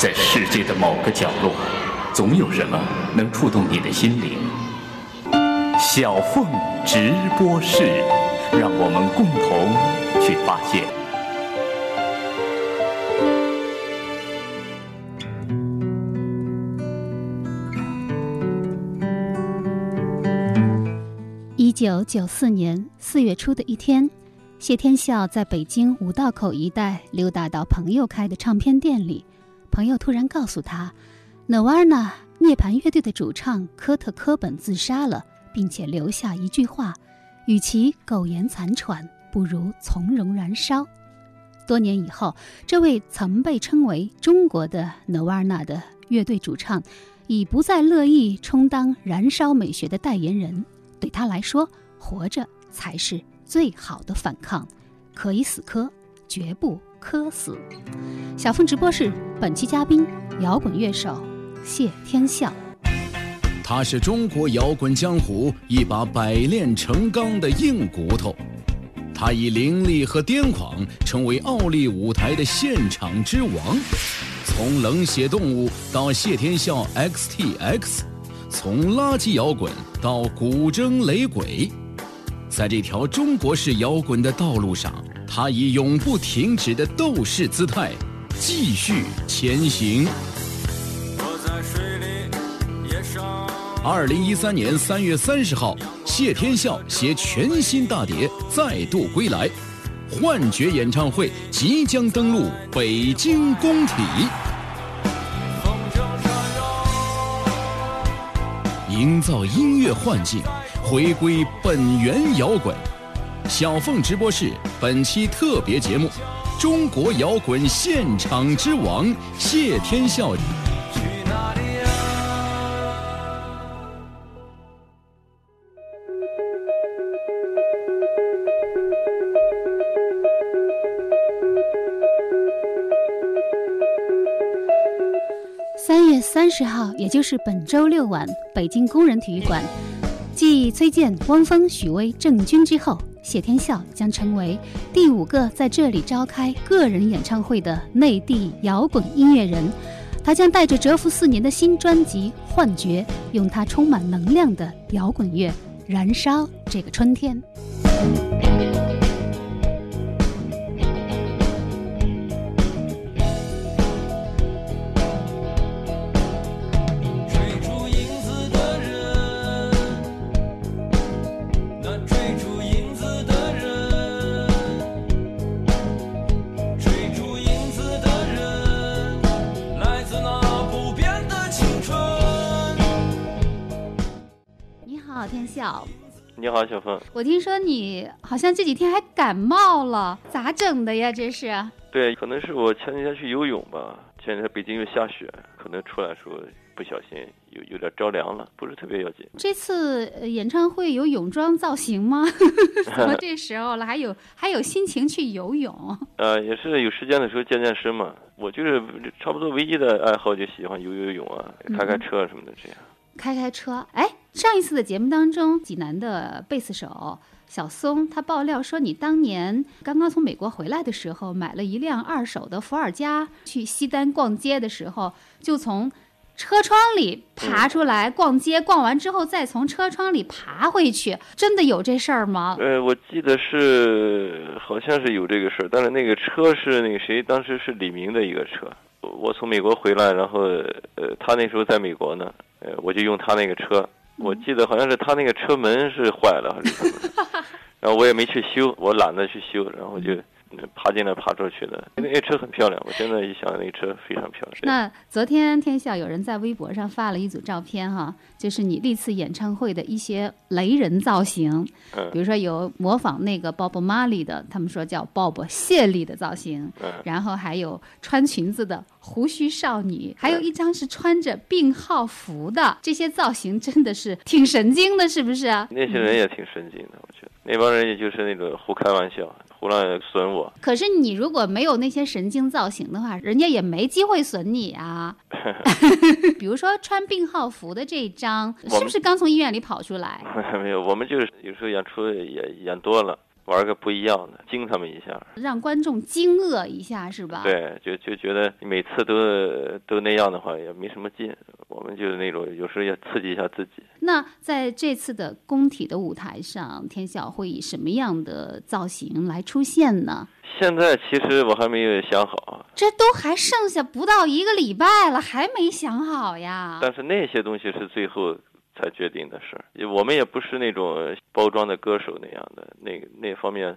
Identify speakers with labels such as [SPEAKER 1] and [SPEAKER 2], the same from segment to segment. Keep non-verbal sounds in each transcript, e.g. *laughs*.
[SPEAKER 1] 在世界的某个角落，总有什么能触动你的心灵。小凤直播室，让我们共同去发现。
[SPEAKER 2] 一九九四年四月初的一天，谢天笑在北京五道口一带溜达到朋友开的唱片店里，朋友突然告诉他，Nirvana 涅槃乐队的主唱科特·科本自杀了，并且留下一句话：“与其苟延残喘，不如从容燃烧。”多年以后，这位曾被称为中国的 Nirvana 的乐队主唱，已不再乐意充当燃烧美学的代言人。对他来说，活着才是最好的反抗，可以死磕，绝不磕死。小凤直播室本期嘉宾，摇滚乐手谢天笑。
[SPEAKER 3] 他是中国摇滚江湖一把百炼成钢的硬骨头，他以凌厉和癫狂成为奥利舞台的现场之王。从冷血动物到谢天笑 XTX。从垃圾摇滚到古筝雷鬼，在这条中国式摇滚的道路上，他以永不停止的斗士姿态继续前行。二零一三年三月三十号，谢天笑携全新大碟再度归来，幻觉演唱会即将登陆北京工体。营造音乐幻境，回归本源摇滚。小凤直播室本期特别节目：中国摇滚现场之王谢天笑。
[SPEAKER 2] 三月三十号，也就是本周六晚，北京工人体育馆，继崔健、汪峰、许巍、郑钧之后，谢天笑将成为第五个在这里召开个人演唱会的内地摇滚音乐人。他将带着蛰伏四年的新专辑《幻觉》，用他充满能量的摇滚乐燃烧这个春天。
[SPEAKER 4] 你好，小峰。
[SPEAKER 2] 我听说你好像这几天还感冒了，咋整的呀？这是？
[SPEAKER 4] 对，可能是我前几天去游泳吧。前几天北京又下雪，可能出来时候不小心有有点着凉了，不是特别要紧。
[SPEAKER 2] 这次演唱会有泳装造型吗？*laughs* 怎么这时候了还有还有心情去游泳？
[SPEAKER 4] 呃，也是有时间的时候健健身嘛。我就是差不多唯一的爱好，就喜欢游游泳啊，开开车什么的这样。
[SPEAKER 2] 开开车，哎，上一次的节目当中，济南的贝斯手小松他爆料说，你当年刚刚从美国回来的时候，买了一辆二手的伏尔加，去西单逛街的时候，就从车窗里爬出来逛街，逛完之后再从车窗里爬回去，真的有这事儿吗？
[SPEAKER 4] 呃，我记得是好像是有这个事儿，但是那个车是那个谁，当时是李明的一个车。我从美国回来，然后呃，他那时候在美国呢。呃，我就用他那个车，我记得好像是他那个车门是坏了，还是什么，*laughs* 然后我也没去修，我懒得去修，然后就。爬进来爬出去的，那那车很漂亮。我现在一想，那车非常漂亮。
[SPEAKER 2] 那昨天天下有人在微博上发了一组照片哈，就是你历次演唱会的一些雷人造型，比如说有模仿那个 Bob Marley 的，他们说叫 Bob 谢丽的造型，然后还有穿裙子的胡须少女，还有一张是穿着病号服的，这些造型真的是挺神经的，是不是？
[SPEAKER 4] 那些人也挺神经的，我觉得那帮人也就是那个胡开玩笑。胡乱损我，
[SPEAKER 2] 可是你如果没有那些神经造型的话，人家也没机会损你啊。*laughs* 比如说穿病号服的这一张，是不是刚从医院里跑出来？*laughs*
[SPEAKER 4] 没有，我们就是有时候演出也演多了，玩个不一样的，惊他们一下，
[SPEAKER 2] 让观众惊愕一下，是吧？
[SPEAKER 4] 对，就就觉得每次都都那样的话也没什么劲。我们就是那种有时候要刺激一下自己。
[SPEAKER 2] 那在这次的工体的舞台上，天晓会以什么样的造型来出现呢？
[SPEAKER 4] 现在其实我还没有想好，
[SPEAKER 2] 这都还剩下不到一个礼拜了，还没想好呀。
[SPEAKER 4] 但是那些东西是最后才决定的事儿，我们也不是那种包装的歌手那样的，那那方面，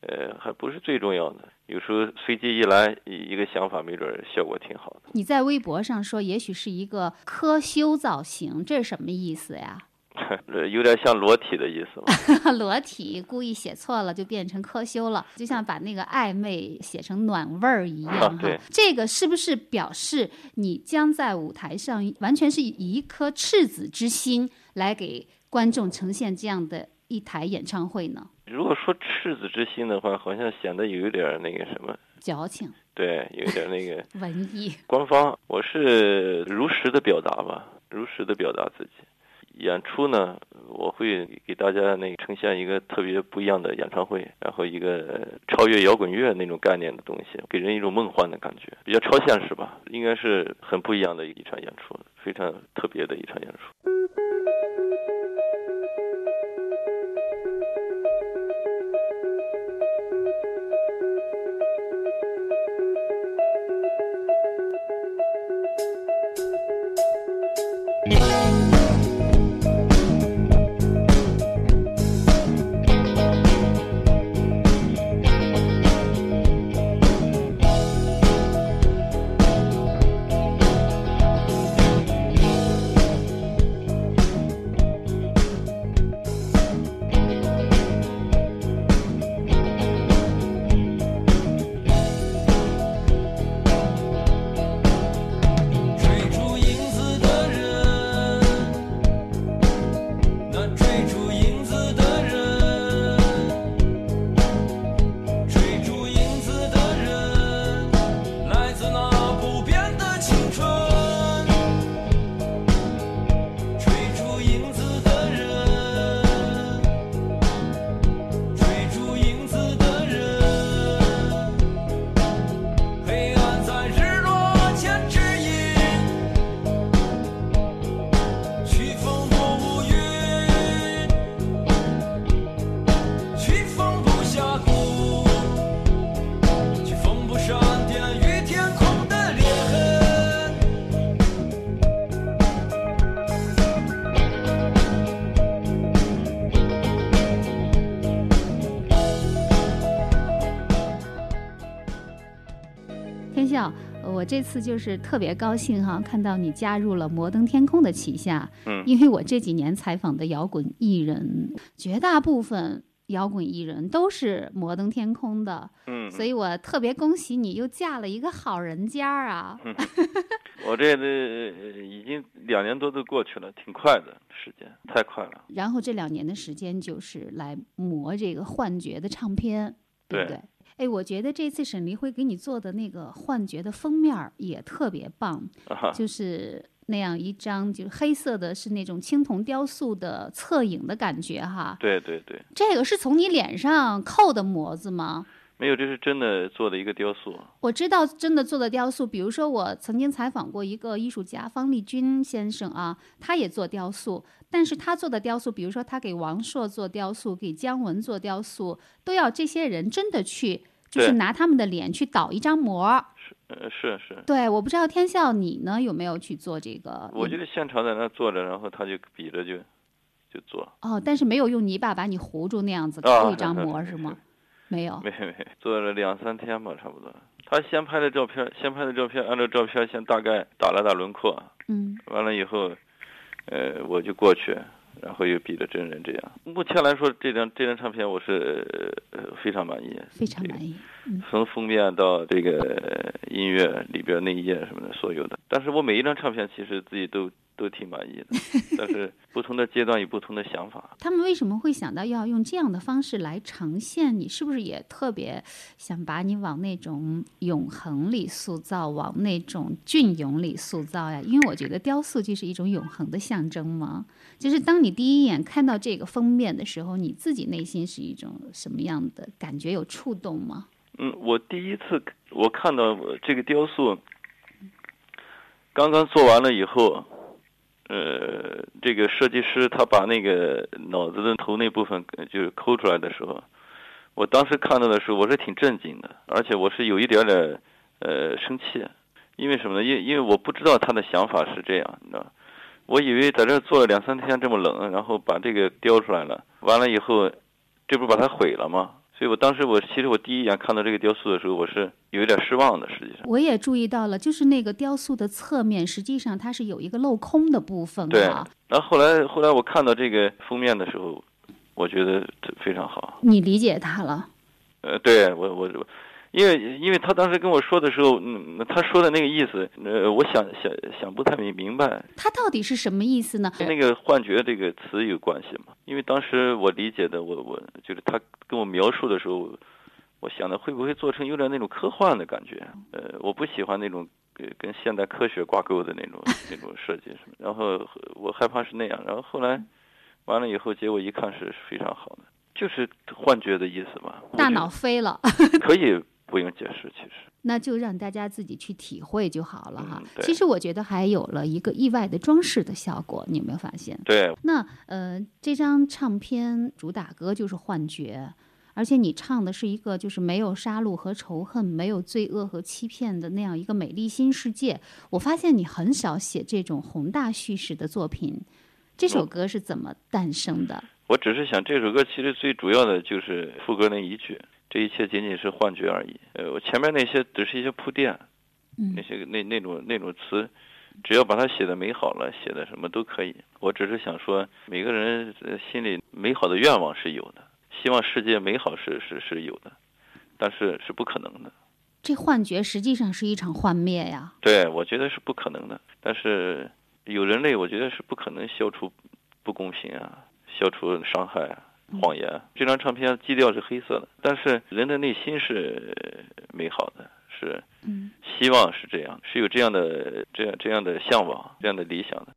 [SPEAKER 4] 呃，还不是最重要的。有时候随机一来一个想法，没准效果挺好的。
[SPEAKER 2] 你在微博上说，也许是一个科修造型，这是什么意思呀？*laughs*
[SPEAKER 4] 有点像裸体的意思
[SPEAKER 2] 吧？*laughs* 裸体故意写错了，就变成科修了，就像把那个暧昧写成暖味儿一样
[SPEAKER 4] 哈。
[SPEAKER 2] 这个是不是表示你将在舞台上完全是以一颗赤子之心来给观众呈现这样的一台演唱会呢？
[SPEAKER 4] 如果说赤子之心的话，好像显得有一点那个什么
[SPEAKER 2] 矫情。
[SPEAKER 4] 对，有一点那个 *laughs*
[SPEAKER 2] 文艺。
[SPEAKER 4] 官方，我是如实的表达吧，如实的表达自己。演出呢，我会给大家那个呈现一个特别不一样的演唱会，然后一个超越摇滚乐那种概念的东西，给人一种梦幻的感觉，比较超现实吧，应该是很不一样的一场演出，非常特别的一场演出。
[SPEAKER 2] 我这次就是特别高兴哈，看到你加入了摩登天空的旗下。
[SPEAKER 4] 嗯，
[SPEAKER 2] 因为我这几年采访的摇滚艺人，绝大部分摇滚艺人都是摩登天空的。
[SPEAKER 4] 嗯，
[SPEAKER 2] 所以我特别恭喜你又嫁了一个好人家啊！*laughs*
[SPEAKER 4] 我这个已经两年多都过去了，挺快的时间，太快了。
[SPEAKER 2] 然后这两年的时间就是来磨这个幻觉的唱片，对不对？哎，我觉得这次沈黎辉给你做的那个《幻觉》的封面也特别棒，*laughs* 就是那样一张，就是黑色的，是那种青铜雕塑的侧影的感觉哈。
[SPEAKER 4] 对对对。
[SPEAKER 2] 这个是从你脸上扣的模子吗？
[SPEAKER 4] 没有，这是真的做的一个雕塑。
[SPEAKER 2] 我知道真的做的雕塑，比如说我曾经采访过一个艺术家方力钧先生啊，他也做雕塑，但是他做的雕塑，比如说他给王朔做雕塑，给姜文做雕塑，都要这些人真的去。就是拿他们的脸去倒一张模，
[SPEAKER 4] 是呃是是，
[SPEAKER 2] 对，我不知道天笑你呢有没有去做这个？
[SPEAKER 4] 我就是现场在那坐着，然后他就比着就就做。
[SPEAKER 2] 哦，但是没有用泥巴把你糊住那样子抠一张模 *laughs* 是吗？没有，
[SPEAKER 4] 没没，做了两三天吧，差不多。他先拍的照片，先拍的照片，按照照片先大概打了打轮廓，
[SPEAKER 2] 嗯，
[SPEAKER 4] 完了以后，呃，我就过去。然后又比的真人这样，目前来说，这张这张唱片我是呃非常满意，
[SPEAKER 2] 非常满意。
[SPEAKER 4] 从封面到这个音乐里边内页什么的，所有的。但是我每一张唱片其实自己都都挺满意的，*laughs* 但是不同的阶段有不同的想法。
[SPEAKER 2] 他们为什么会想到要用这样的方式来呈现你？是不是也特别想把你往那种永恒里塑造，往那种隽永里塑造呀？因为我觉得雕塑就是一种永恒的象征嘛。就是当你第一眼看到这个封面的时候，你自己内心是一种什么样的感觉？有触动吗？
[SPEAKER 4] 嗯，我第一次我看到这个雕塑刚刚做完了以后，呃，这个设计师他把那个脑子的头那部分就是抠出来的时候，我当时看到的时候，我是挺震惊的，而且我是有一点点呃生气，因为什么呢？因因为我不知道他的想法是这样，你知道，我以为在这坐了两三天这么冷，然后把这个雕出来了，完了以后，这不把它毁了吗？所以我当时我其实我第一眼看到这个雕塑的时候，我是有一点失望的。实际上，
[SPEAKER 2] 我也注意到了，就是那个雕塑的侧面，实际上它是有一个镂空的部分。
[SPEAKER 4] 对。然后后来后来我看到这个封面的时候，我觉得非常好。
[SPEAKER 2] 你理解它了？
[SPEAKER 4] 呃，对我我。因为，因为他当时跟我说的时候，嗯，他说的那个意思，呃，我想想想不太明明白。
[SPEAKER 2] 他到底是什么意思呢？
[SPEAKER 4] 跟那个幻觉这个词有关系吗？因为当时我理解的，我我就是他跟我描述的时候，我想的会不会做成有点那种科幻的感觉？呃，我不喜欢那种跟现代科学挂钩的那种那种设计，然后我害怕是那样。然后后来完了以后，结果一看是非常好的，就是幻觉的意思嘛。
[SPEAKER 2] 大脑飞了。
[SPEAKER 4] 可以。不用解释，其实
[SPEAKER 2] 那就让大家自己去体会就好了哈。
[SPEAKER 4] 其
[SPEAKER 2] 实我觉得还有了一个意外的装饰的效果，你有没有发现？
[SPEAKER 4] 对。
[SPEAKER 2] 那呃，这张唱片主打歌就是《幻觉》，而且你唱的是一个就是没有杀戮和仇恨，没有罪恶和欺骗的那样一个美丽新世界。我发现你很少写这种宏大叙事的作品，这首歌是怎么诞生的？
[SPEAKER 4] 我只是想，这首歌其实最主要的就是副歌那一句。这一切仅仅是幻觉而已。呃，我前面那些只是一些铺垫，那些那那种那种词，只要把它写的美好了，写的什么都可以。我只是想说，每个人心里美好的愿望是有的，希望世界美好是是是有的，但是是不可能的。
[SPEAKER 2] 这幻觉实际上是一场幻灭呀。
[SPEAKER 4] 对，我觉得是不可能的。但是有人类，我觉得是不可能消除不公平啊，消除伤害啊。谎言。这张唱片基调是黑色的，但是人的内心是美好的，是希望是这样，是有这样的这样这样的向往，这样的理想的。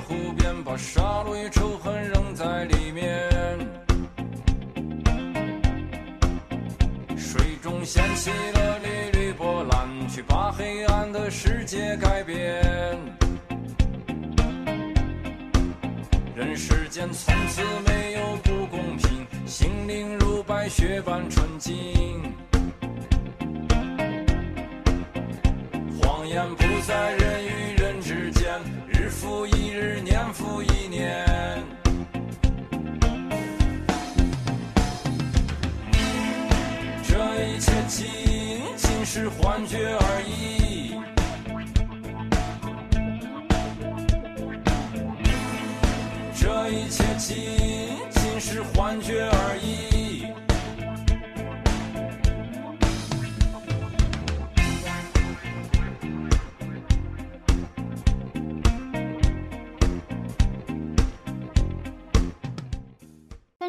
[SPEAKER 5] 湖边把杀戮与仇恨扔在里面。水中掀起了缕缕波澜去把黑暗的世界改变。人世间从此没有不公平心灵如白雪般纯净。谎言不在人与人之间日复一日年复一年。这一切仅仅是幻觉而已。这一切仅仅是幻觉而已。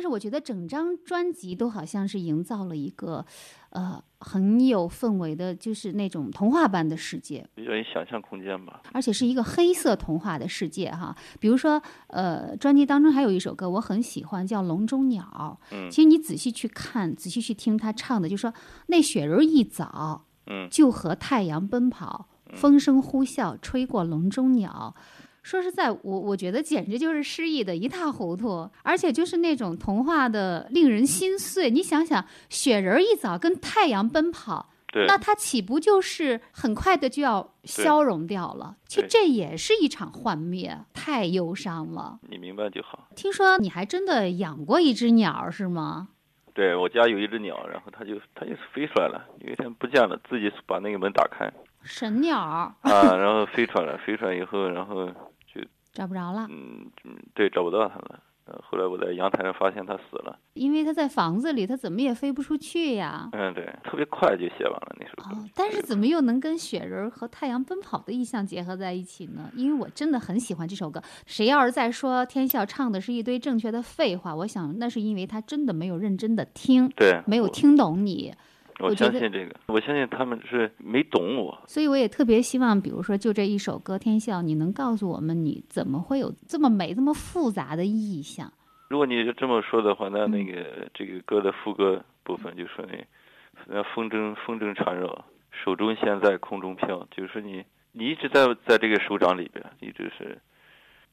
[SPEAKER 2] 我觉得整张专辑都好像是营造了一个，呃，很有氛围的，就是那种童话般的世界，
[SPEAKER 4] 比较有想象空间吧。
[SPEAKER 2] 而且是一个黑色童话的世界哈。比如说，呃，专辑当中还有一首歌我很喜欢，叫《笼中鸟》。
[SPEAKER 4] 嗯。
[SPEAKER 2] 其实你仔细去看，仔细去听他唱的，就说那雪人一早，
[SPEAKER 4] 嗯，
[SPEAKER 2] 就和太阳奔跑，风声呼啸，吹过笼中鸟。说实在，我我觉得简直就是失忆的一塌糊涂，而且就是那种童话的令人心碎。你想想，雪人一早跟太阳奔跑，那它岂不就是很快的就要消融掉了？其实这也是一场幻灭，太忧伤了。
[SPEAKER 5] 你明白就好。
[SPEAKER 2] 听说你还真的养过一只鸟，是吗？
[SPEAKER 5] 对我家有一只鸟，然后它就它就飞出来了，有一天不见了，自己把那个门打开。
[SPEAKER 2] 神鸟
[SPEAKER 5] 啊，然后飞出来了，飞出来以后，然后就
[SPEAKER 2] 找不着了。
[SPEAKER 5] 嗯，对，找不到他了。后来我在阳台上发现他死了，
[SPEAKER 2] 因为他在房子里，他怎么也飞不出去呀。
[SPEAKER 5] 嗯，对，特别快就写完了那首歌。
[SPEAKER 2] 哦，但是怎么又能跟雪人和太阳奔跑的意象结合在一起呢？因为我真的很喜欢这首歌。谁要是再说天笑唱的是一堆正确的废话，我想那是因为他真的没有认真的听，
[SPEAKER 5] 对，
[SPEAKER 2] 没有听懂你。
[SPEAKER 5] 我相信这个，我相信他们是没懂我，
[SPEAKER 2] 所以我也特别希望，比如说就这一首歌《天笑》，你能告诉我们你怎么会有这么美、这么复杂的意象？
[SPEAKER 5] 如果你这么说的话，那那个这个歌的副歌部分就说那，那风筝风筝缠绕，手中线在空中飘，就是说你你一直在在这个手掌里边，一直是。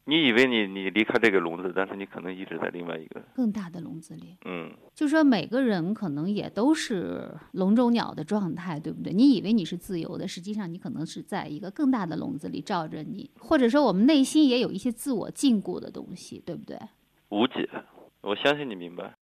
[SPEAKER 5] 你以为你你离开这个笼子，但是你可能一直在另外一个
[SPEAKER 2] 更大的笼子里。
[SPEAKER 5] 嗯，
[SPEAKER 2] 就说每个人可能也都是笼中鸟的状态，对不对？你以为你是自由的，实际上你可能是在一个更大的笼子里罩着你，或者说我们内心也有一些自我禁锢的东西，对不对？
[SPEAKER 5] 无解，我相信你明白。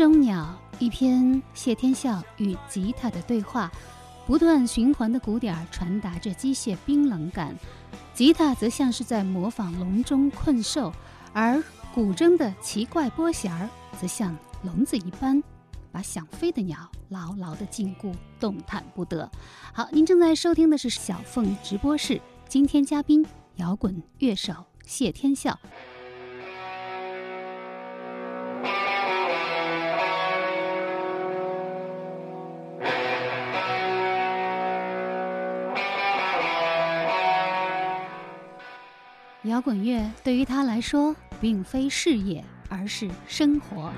[SPEAKER 2] 中鸟，一篇谢天笑与吉他的对话，不断循环的鼓点传达着机械冰冷感，吉他则像是在模仿笼中困兽，而古筝的奇怪拨弦儿则像笼子一般，把想飞的鸟牢牢地禁锢，动弹不得。好，您正在收听的是小凤直播室，今天嘉宾摇滚乐手谢天笑。摇滚乐对于他来说，并非事业，而是生活。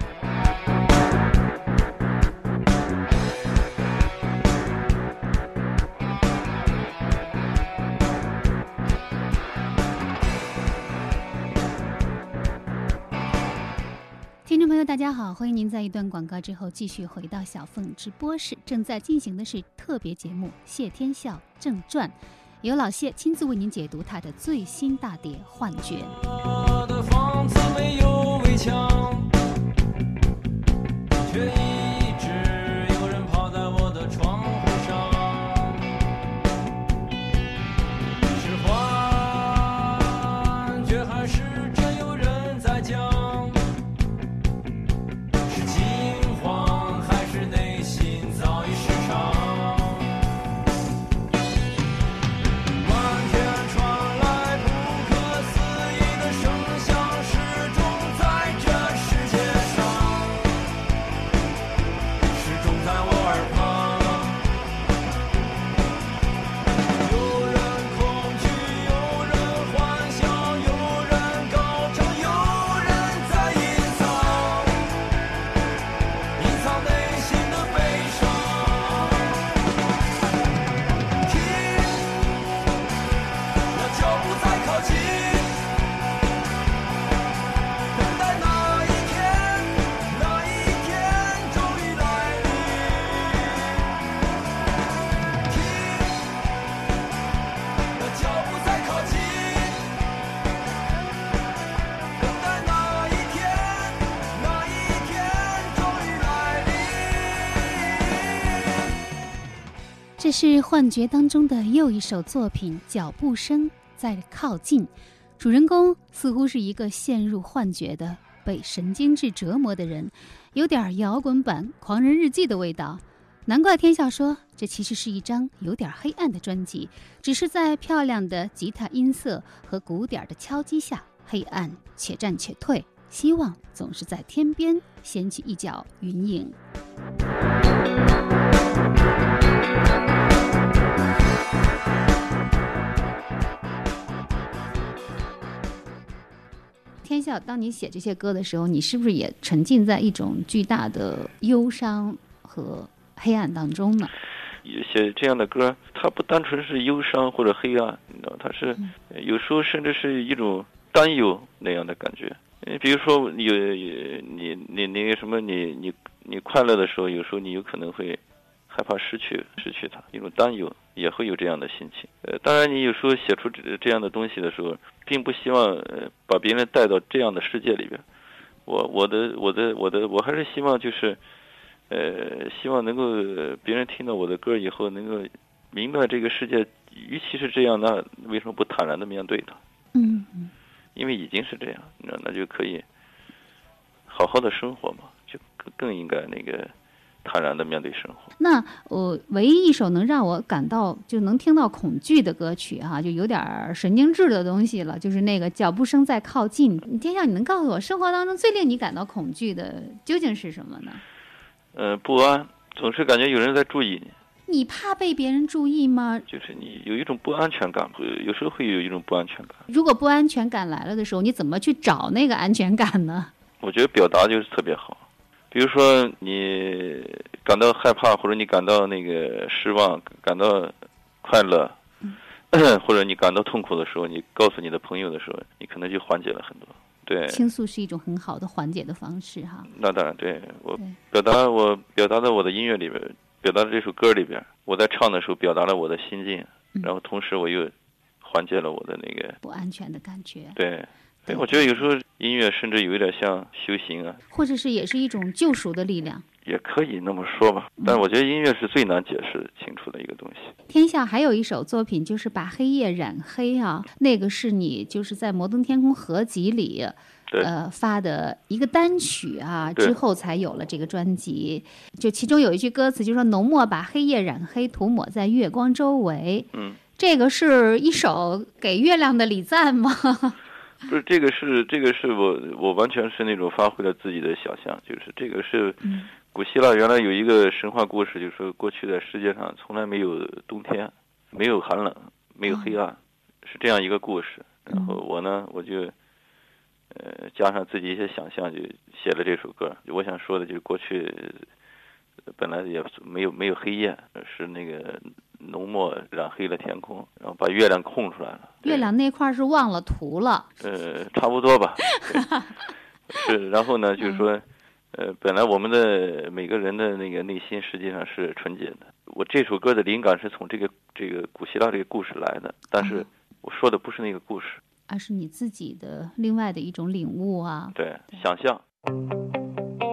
[SPEAKER 2] 听众朋友，大家好，欢迎您在一段广告之后继续回到小凤直播室。正在进行的是特别节目《谢天笑正传》，由老谢亲自为您解读他的最新大碟《幻觉》。是《幻觉》当中的又一首作品，脚步声在靠近。主人公似乎是一个陷入幻觉的、被神经质折磨的人，有点摇滚版《狂人日记》的味道。难怪天笑说，这其实是一张有点黑暗的专辑，只是在漂亮的吉他音色和鼓点的敲击下，黑暗且战且退，希望总是在天边掀起一角云影。天笑，当你写这些歌的时候，你是不是也沉浸在一种巨大的忧伤和黑暗当中呢？
[SPEAKER 4] 写这样的歌，它不单纯是忧伤或者黑暗，你知道，它是有时候甚至是一种担忧那样的感觉。呃比如说有你你你那个什么，你你你快乐的时候，有时候你有可能会害怕失去失去它，一种担忧也会有这样的心情。呃，当然你有时候写出这这样的东西的时候，并不希望呃把别人带到这样的世界里边。我我的我的我的我还是希望就是。呃，希望能够呃别人听到我的歌以后，能够明白这个世界，与其是这样，那为什么不坦然的面对它？
[SPEAKER 2] 嗯嗯
[SPEAKER 4] 因为已经是这样，那那就可以好好的生活嘛，就更更应该那个坦然的面对生活。
[SPEAKER 2] 那我、唯一一首能让我感到就能听到恐惧的歌曲哈、就有点儿神经质的东西了，就是那个脚步声在靠近。天笑，你能告诉我，生活当中最令你感到恐惧的究竟是什么呢？
[SPEAKER 4] 呃，不安，总是感觉有人在注意你，
[SPEAKER 2] 你怕被别人注意吗？
[SPEAKER 4] 就是你有一种不安全感，会有时候会有一种不安全感。
[SPEAKER 2] 如果不安全感来了的时候，你怎么去找那个安全感呢？
[SPEAKER 4] 我觉得表达就是特别好。比如说你感到害怕，或者你感到那个失望，感到快乐，*clears throat* 或者你感到痛苦的时候，你告诉你的朋友的时候，你可能就缓解了很多。对，
[SPEAKER 2] 倾诉是一种很好的缓解的方式哈。
[SPEAKER 4] 那当然，对我表达我表达在我的音乐里边，表达在这首歌里边，我在唱的时候表达了我的心境，
[SPEAKER 2] 嗯
[SPEAKER 4] 然后同时我又缓解了我的那个
[SPEAKER 2] 不安全的感觉，
[SPEAKER 4] 对。
[SPEAKER 2] 对
[SPEAKER 4] 对，我觉得有时候音乐甚至有一点像修行啊，
[SPEAKER 2] 或者是也是一种救赎的力量。
[SPEAKER 4] 也可以那么说吧。但我觉得音乐是最难解释清楚的一个东西。
[SPEAKER 2] 天下还有一首作品，就是把黑夜染黑啊，那个是你就是在《摩登天空》合集里。呃，发的一个单曲啊，之后才有了这个专辑。就其中有一句歌词，就说“浓墨把黑夜染黑，涂抹在月光周围”。
[SPEAKER 4] 嗯，
[SPEAKER 2] 这个是一首给月亮的礼赞吗？
[SPEAKER 4] 不是这个是这个是我我完全是那种发挥了自己的想象，就是这个是
[SPEAKER 2] 嗯
[SPEAKER 4] 古希腊原来有一个神话故事，就是说过去在世界上从来没有冬天，没有寒冷，没有黑暗，是这样一个故事。然后我呢，我就呃加上自己一些想象，就写了这首歌。我想说的就是过去呃本来也没有没有黑夜，是那个浓墨染黑了天空，然后把月亮空出来了。
[SPEAKER 2] 月亮那块儿是忘了涂了，
[SPEAKER 4] 呃，差不多吧。*laughs* 是，然后呢，就是说，呃，本来我们的每个人的那个内心实际上是纯洁的。我这首歌的灵感是从这个这个古希腊这个故事来的，但是
[SPEAKER 2] 啊
[SPEAKER 4] 我说的不是那个故事，
[SPEAKER 2] 而是你自己的另外的一种领悟啊。
[SPEAKER 4] 对，想象。*laughs*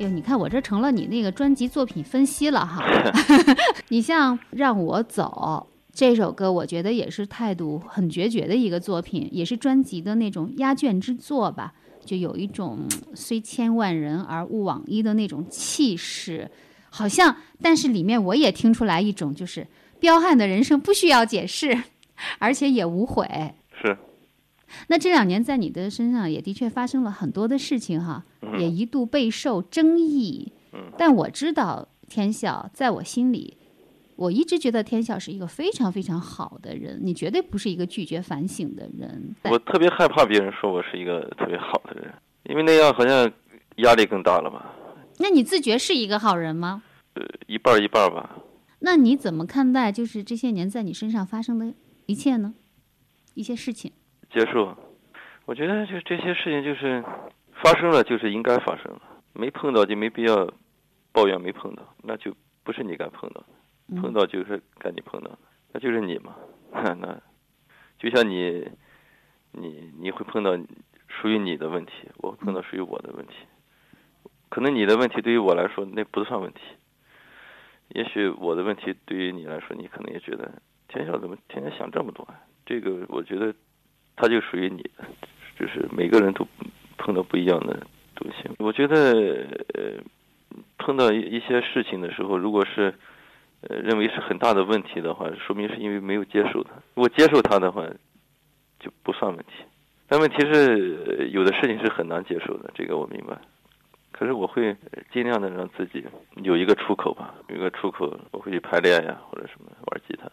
[SPEAKER 2] 哎呦，你看我这成了你那个专辑作品分析了哈。*laughs* *laughs* 你像《让我走》这首歌，我觉得也是态度很决绝的一个作品，也是专辑的那种压卷之作吧，就有一种嗯虽千万人而勿往一的那种气势，好像，但是里面我也听出来一种就是彪悍的人生不需要解释，而且也无悔。
[SPEAKER 4] 是，
[SPEAKER 2] 那这两年在你的身上也的确发生了很多的事情哈，也一度备受争议。但我知道天笑在我心里，我一直觉得天笑是一个非常非常好的人，你绝对不是一个拒绝反省的人。
[SPEAKER 4] 我特别害怕别人说我是一个特别好的人，因为那样好像压力更大了吧？
[SPEAKER 2] 那你自觉是一个好人吗？
[SPEAKER 4] 呃，一半儿一半儿吧。
[SPEAKER 2] 那你怎么看待就是这些年在你身上发生的一切呢？一些事情，
[SPEAKER 4] 接受。我觉得就这些事情就是发生了，就是应该发生了，没碰到就没必要抱怨没碰到，那就不是你该碰到的，碰到就是该你碰到的，那就是你嘛。*laughs* 那就像你，你你会碰到属于你的问题，我会碰到属于我的问题。可能你的问题对于我来说那不算问题，也许我的问题对于你来说，你可能也觉得天晓怎么天天想这么多啊？这个我觉得它就属于你的，就是每个人都碰到不一样的东西。我觉得，碰到一些事情的时候，如果是认为是很大的问题的话，说明是因为没有接受它。如果接受它的话，就不算问题。但问题是，有的事情是很难接受的，这个我明白。
[SPEAKER 5] 可是我会尽量的让自己有一个出口吧，有一个出口，我会去排练呀，或者什么玩吉他。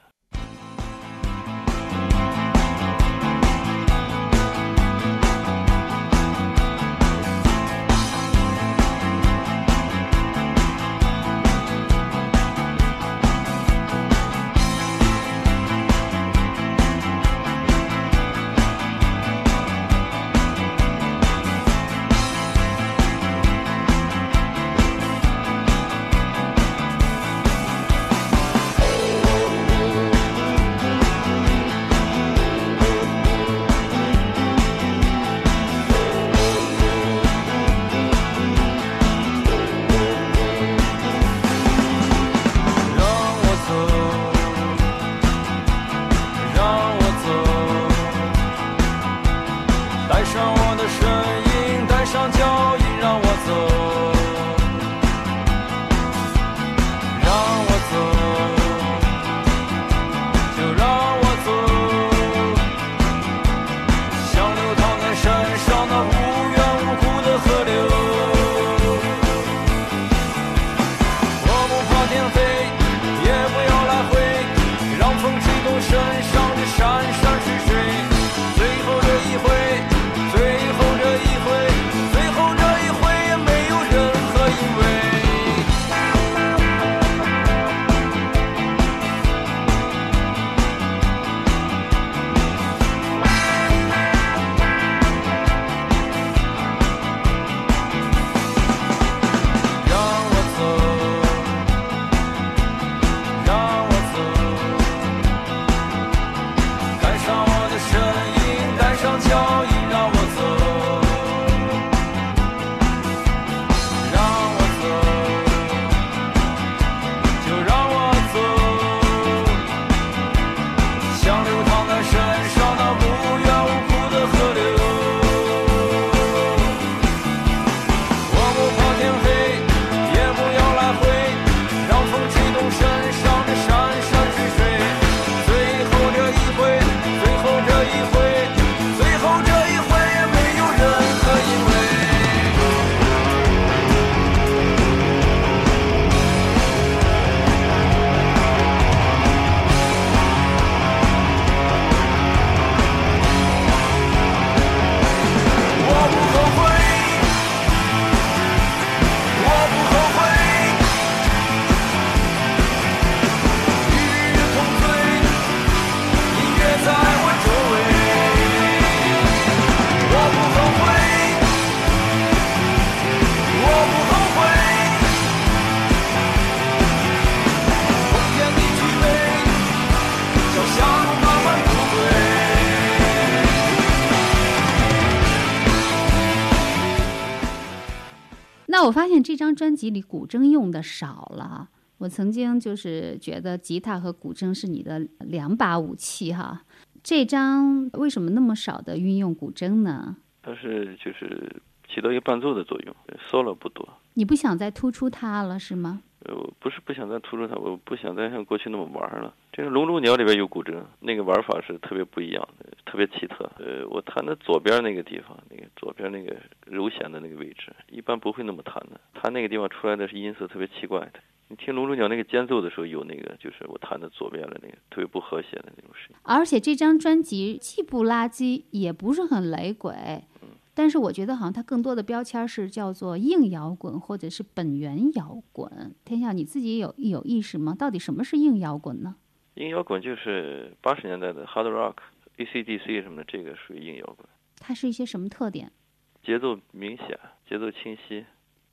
[SPEAKER 2] 专辑里古筝用的少了。我曾经就是觉得吉他和古筝是你的两把武器哈。这张为什么那么少的运用古筝呢？
[SPEAKER 5] 它是就是起到一个伴奏的作用，solo 不多。
[SPEAKER 2] 你不想再突出它了是吗？
[SPEAKER 5] 呃，不是不想再突出它，我不想再像过去那么玩了。这个《龙珠鸟》里边有古筝，那个玩法是特别不一样的，特别奇特。呃，我弹的左边那个地方，那个左边那个柔弦的那个位置，一般不会那么弹的。它那个地方出来的是音色特别奇怪的。你听《龙珠鸟》那个间奏的时候，有那个就是我弹的左边的那个特别不和谐的那种声音。
[SPEAKER 2] 而且这张专辑既不垃圾，也不是很雷鬼，但是我觉得好像它更多的标签是叫做硬摇滚或者是本源摇滚。天笑，你自己有有意识吗？到底什么是硬摇滚呢？
[SPEAKER 5] 硬摇滚就是八十年代的 hard rock、AC/DC 什么的，这个属于硬摇滚。
[SPEAKER 2] 它是一些什么特点？
[SPEAKER 5] 节奏明显，节奏清晰，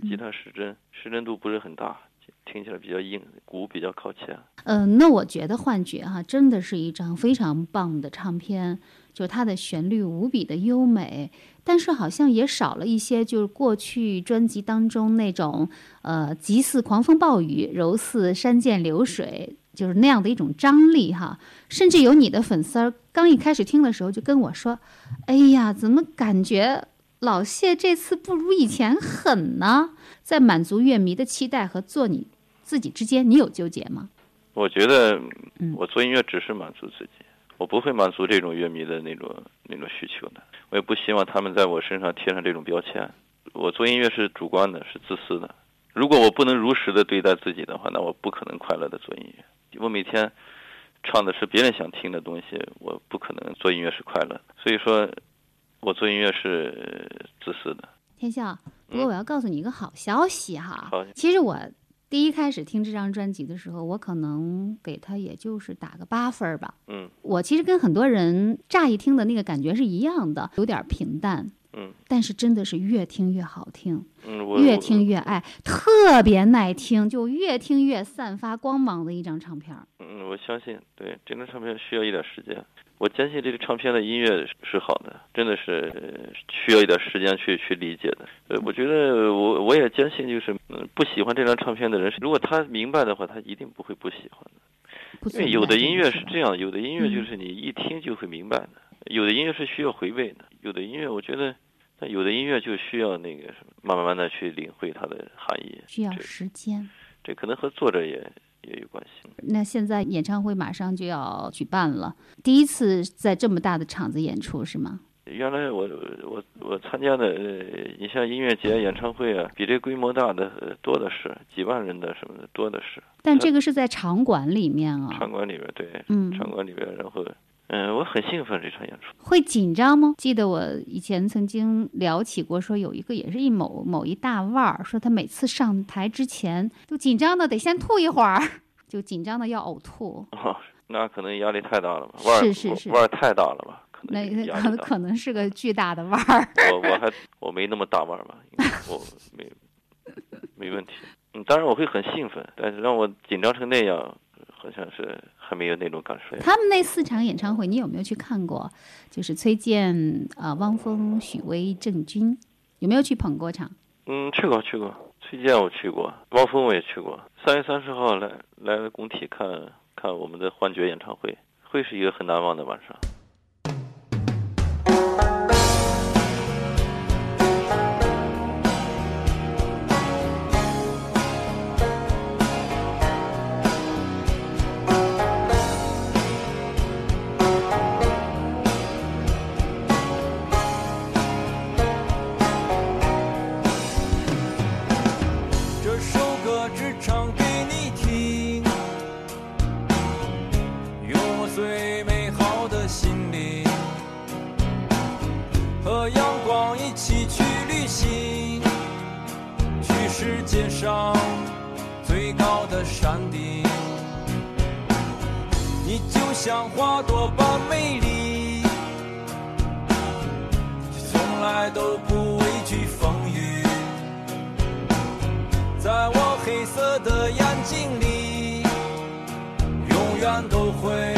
[SPEAKER 2] 嗯
[SPEAKER 5] 吉他失真，失真度不是很大，听起来比较硬，鼓比较靠前。
[SPEAKER 2] 嗯、那我觉得《幻觉》哈真的是一张非常棒的唱片，就它的旋律无比的优美，但是好像也少了一些就是过去专辑当中那种呃急似狂风暴雨，柔似山涧流水，就是那样的一种张力哈。甚至有你的粉丝儿刚一开始听的时候就跟我说：“哎呀，怎么感觉老谢这次不如以前狠呢？”在满足乐迷的期待和做你自己之间，你有纠结吗？
[SPEAKER 5] 我觉得
[SPEAKER 2] 嗯
[SPEAKER 5] 我做音乐只是满足自己，我不会满足这种乐迷的那种那种需求的，我也不希望他们在我身上贴上这种标签。
[SPEAKER 4] 我做音乐是主观的，是自私的。如果我不能如实的对待自己的话，那我不可能快乐的做音乐。我每天唱的是别人想听的东西，我不可能做音乐是快乐。所以说，我做音乐是自私的。
[SPEAKER 2] 天笑，不过我要告诉你一个好消息哈。
[SPEAKER 4] 好
[SPEAKER 2] 其实我第一开始听这张专辑的时候，我可能给他也就是打个八分儿吧。
[SPEAKER 4] 嗯
[SPEAKER 2] 我其实跟很多人乍一听的那个感觉是一样的，有点平淡，
[SPEAKER 4] 嗯
[SPEAKER 2] 但是真的是越听越好听，
[SPEAKER 4] 嗯，
[SPEAKER 2] 越听越爱，特别耐听，就越听越散发光芒的一张唱片。
[SPEAKER 4] 嗯，我相信，对这张唱片需要一点时间。我坚信这个唱片的音乐是是好的，真的是呃需要一点时间去去理解的。呃，我觉得我我也坚信，就是嗯不喜欢这张唱片的人，如果他明白的话，他一定不会不喜欢的。因为有的音乐是这
[SPEAKER 2] 样，
[SPEAKER 4] 有的音乐就
[SPEAKER 2] 嗯
[SPEAKER 4] 是你一听就会明白的，有的音乐是需要回味的，有的音乐我觉得，但有的音乐就需要那个什么，慢慢慢的去领会它的含义。
[SPEAKER 2] 需要时间。
[SPEAKER 4] 这可能和作者也也有关系。
[SPEAKER 2] 那现在演唱会马上就要举办了，第一次在这么大的场子演出是吗？
[SPEAKER 4] 原来我我我参加的，呃，你像音乐节、演唱会啊，比这规模大的呃多的是，几万人的什么的多的是。
[SPEAKER 2] 但这个是在场馆里面啊，
[SPEAKER 4] 场馆里边对，
[SPEAKER 2] 嗯
[SPEAKER 4] 场馆里边，然后，嗯、我很兴奋这场演出。
[SPEAKER 2] 会紧张吗？记得我以前曾经聊起过，说有一个也是一某某一大腕儿，说他每次上台之前都紧张的得先吐一会儿，*laughs* 就紧张的要呕吐。
[SPEAKER 4] 哦，那可能压力太大了吧？腕儿
[SPEAKER 2] 是是是
[SPEAKER 4] 腕儿太大了吧？可能那可能。
[SPEAKER 2] 可 *laughs* 可能是个巨大的腕儿。
[SPEAKER 4] 我我还我没那么大腕儿吧？我没没问题。嗯，当然我会很兴奋，但是让我紧张成那样，好像是还没有那种感受。
[SPEAKER 2] 他们那四场演唱会，你有没有去看过？就是崔健、啊、汪峰、许巍、郑钧，有没有去捧过场？
[SPEAKER 4] 嗯，去过去过，崔健我去过，汪峰我也去过。三月三十号来来工体看看我们的幻觉演唱会，会是一个很难忘的晚上。
[SPEAKER 5] 界上最高的山顶。你就像花朵般美丽，从来都不畏惧风雨。在我黑色的眼睛里，永远都会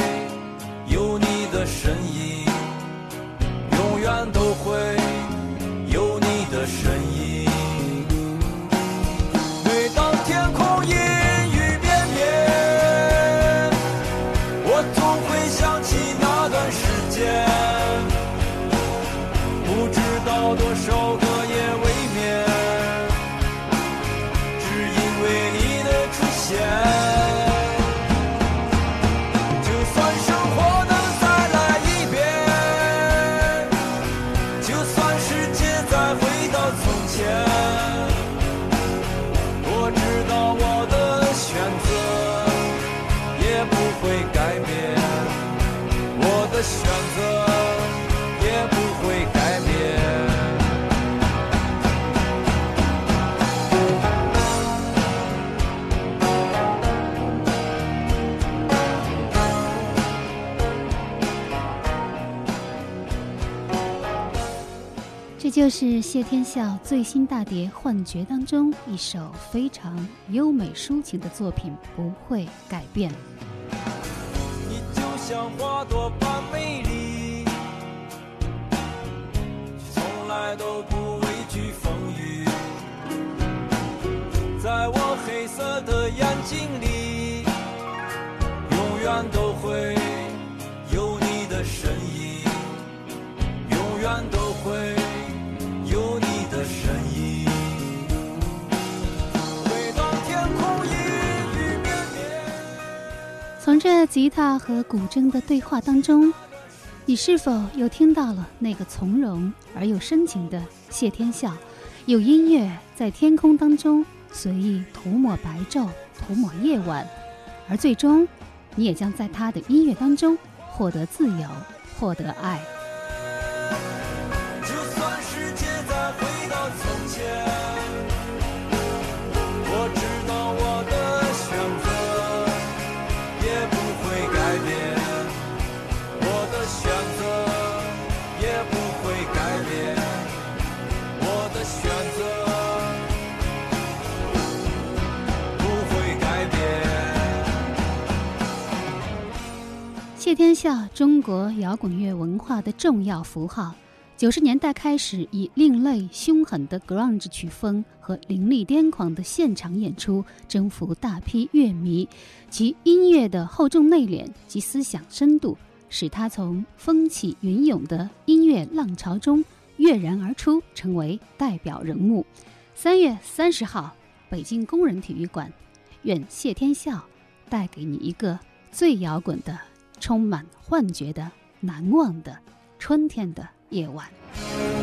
[SPEAKER 5] 就
[SPEAKER 2] 是谢天笑最新大碟《幻觉》当中一首非常优美抒情的作品，不会改变。
[SPEAKER 5] 你就像花朵般美丽，从来都不畏惧风雨。在我黑色的眼睛里，永远都会有你的身影，永远都
[SPEAKER 2] 从这吉他和古筝的对话当中，你是否又听到了那个从容而又深情的谢天笑，有音乐在天空当中随意涂抹白昼，涂抹夜晚，而最终，你也将在他的音乐当中获得自由，获得爱。天下，中国摇滚乐文化的重要符号。九十年代开始，以另类凶狠的 grunge 曲风和凌厉癫狂的现场演出征服大批乐迷，其音乐的厚重内敛及思想深度，使他从风起云涌的音乐浪潮中跃然而出，成为代表人物。三月三十号，北京工人体育馆，愿谢天笑带给你一个最摇滚的、充满幻觉的难忘的春天的夜晚。